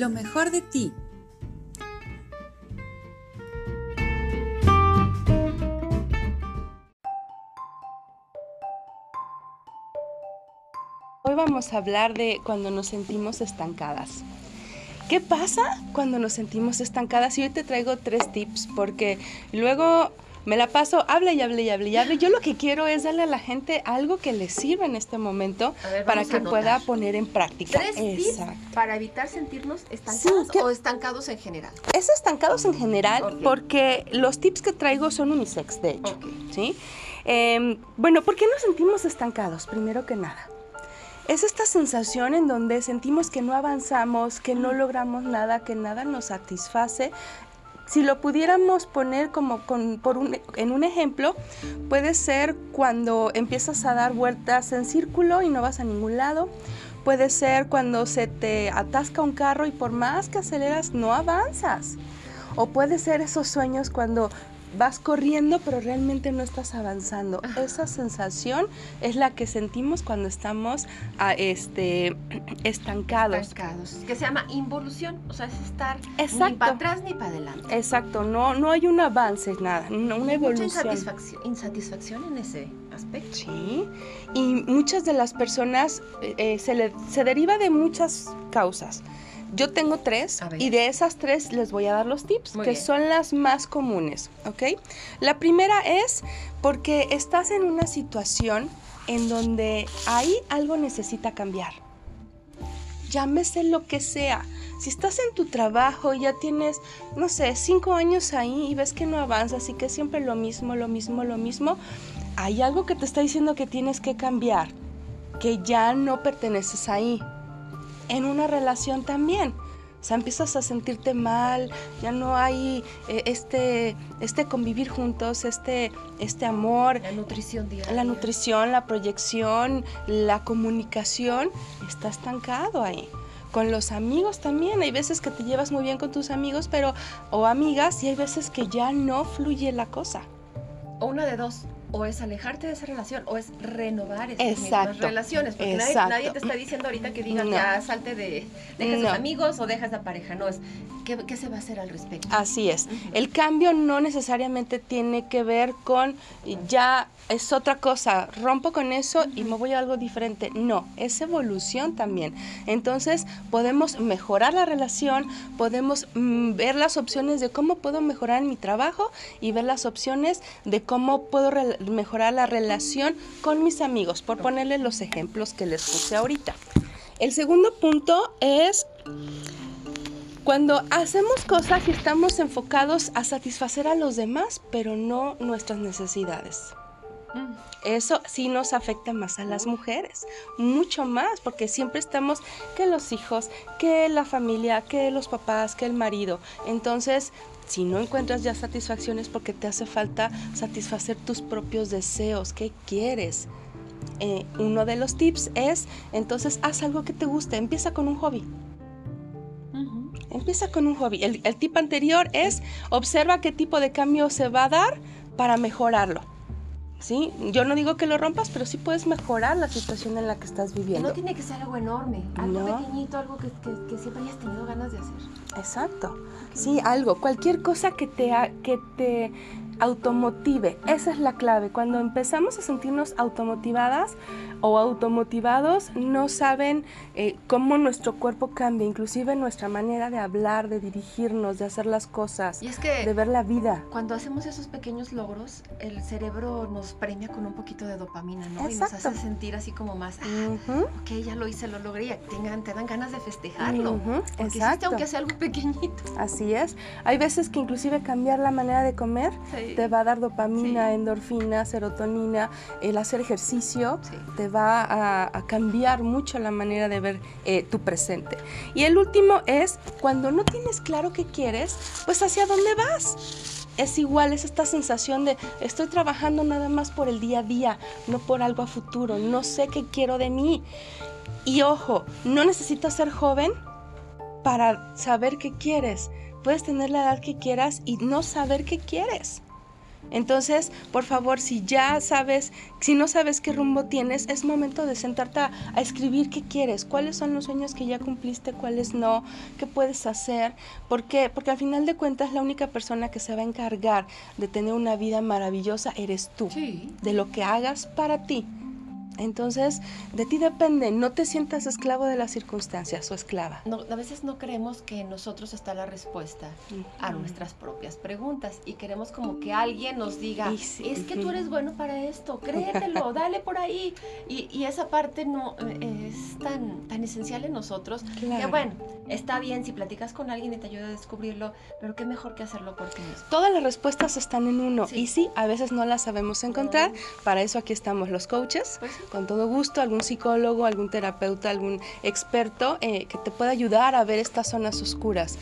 lo mejor de ti. Hoy vamos a hablar de cuando nos sentimos estancadas. ¿Qué pasa cuando nos sentimos estancadas? Y hoy te traigo tres tips porque luego me la paso, hable y hable y hable y hable. Yo lo que quiero es darle a la gente algo que le sirva en este momento para que pueda poner en práctica. Tres tips para evitar sentirnos estancados o estancados en general. Es estancados en general porque los tips que traigo son unisex, de hecho. ¿sí? Em, bueno, ¿por qué nos sentimos estancados? Primero que nada. Es esta sensación en donde sentimos que no avanzamos, que no logramos nada, que nada nos satisface si lo pudiéramos poner como en un ejemplo, puede ser cuando empiezas a dar vueltas en círculo y no vas a ningún lado. Puede ser cuando se te atasca un carro y por más que aceleras no avanzas. O puede ser esos sueños cuando vas corriendo pero realmente no estás avanzando. Esa sensación es la que sentimos cuando estamos a, este, estancados. Estancados. Que se llama involución, o sea, es estar ni para atrás ni para adelante. Exacto, no, no hay un avance, nada, una evolución. Mucha insatisfacción, insatisfacción en ese aspecto. Sí, y muchas de las personas eh, se, le, se deriva de muchas causas. Yo tengo tres y de esas tres les voy a dar los tips, que son las más comunes, ¿ok? La primera es porque estás en una situación en donde ahí algo necesita cambiar. Llámese lo que sea. Si estás en tu trabajo y ya tienes, no sé, cinco años ahí y ves que no avanzas y que siempre lo mismo, lo mismo, lo mismo, hay algo que te está diciendo que tienes que cambiar, que ya no perteneces ahí en una relación también. O sea, empiezas a sentirte mal, ya no hay eh, este, este convivir juntos, este, este amor. La nutrición diaria. La nutrición, la proyección, la comunicación, está estancado ahí. Con los amigos también, hay veces que te llevas muy bien con tus amigos, pero, o amigas, y hay veces que ya no fluye la cosa. O una de dos, o es alejarte de esa relación o es renovar esas relaciones. Porque nadie, te está diciendo ahorita que digas ya salte de, dejas tus amigos o dejas la pareja. No, es ¿qué, se va a hacer al respecto. Así es. El cambio no necesariamente tiene que ver con ya es otra cosa, rompo con eso y me voy a algo diferente. No, es evolución también. Entonces podemos mejorar la relación, podemos mm, ver las opciones de cómo puedo mejorar mi trabajo y ver las opciones de cómo puedo mejorar la relación con mis amigos, por ponerles los ejemplos que les puse ahorita. El segundo punto es cuando hacemos cosas y estamos enfocados a satisfacer a los demás, pero no nuestras necesidades. Mm. Eso sí nos afecta más a las mujeres, mucho más, porque siempre estamos que los hijos, que la familia, que los papás, que el marido. Entonces, si no encuentras ya satisfacciones porque te hace falta satisfacer tus propios deseos, ¿qué quieres? Eh, uno de los tips es, entonces haz algo que te guste, empieza con un hobby. Empieza con un hobby. El, el tip anterior es, observa qué tipo de cambio se va a dar para mejorarlo. ¿Sí? Yo no digo que lo rompas, pero sí puedes mejorar la situación en la que estás viviendo. no tiene que ser algo enorme, algo pequeñito, algo que, siempre hayas tenido ganas de hacer. Exacto. Sí, algo, cualquier cosa que te, que te automotive. Esa es la clave. Cuando empezamos a sentirnos automotivadas o automotivados, no saben eh, cómo nuestro cuerpo cambia, inclusive nuestra manera de hablar, de dirigirnos, de hacer las cosas, y es que de ver la vida. Cuando hacemos esos pequeños logros, el cerebro nos premia con un poquito de dopamina, ¿no? Y nos hace sentir así como más, ah, ok, ya lo hice, lo logré, y tengan, te dan ganas de festejarlo. Exacto. aunque sea algo pequeñito. Así es. Hay veces que inclusive cambiar la manera de comer te va a dar dopamina, endorfina, serotonina, el hacer ejercicio te va a, cambiar mucho la manera de ver eh, tu presente. Y el último es cuando no tienes claro qué quieres, pues hacia dónde vas. Es igual, es esta sensación de estoy trabajando nada más por el día a día, no por algo a futuro, no sé qué quiero de mí. Y ojo, no necesitas ser joven para saber qué quieres. Puedes tener la edad que quieras y no saber qué quieres. Entonces, por favor, si ya sabes, si no sabes qué rumbo tienes, es momento de sentarte a, escribir qué quieres, cuáles son los sueños que ya cumpliste, cuáles no, qué puedes hacer. ¿Por qué? Porque al final de cuentas la única persona que se va a encargar de tener una vida maravillosa eres tú, de lo que hagas para ti. Entonces, de ti depende, no te sientas esclavo de las circunstancias o esclava. a veces no creemos que en nosotros está la respuesta a nuestras propias preguntas y queremos como que alguien nos diga, es que tú eres bueno para esto, créetelo, dale por ahí. Y, esa parte no eh, es tan, tan esencial en nosotros que bueno, está bien si platicas con alguien y te ayuda a descubrirlo, pero qué mejor que hacerlo por ti mismo. Todas las respuestas están en uno y sí, a veces no las sabemos encontrar, para eso aquí estamos los coaches. Pues con todo gusto, algún psicólogo, algún terapeuta, algún experto eh, que te pueda ayudar a ver estas zonas oscuras.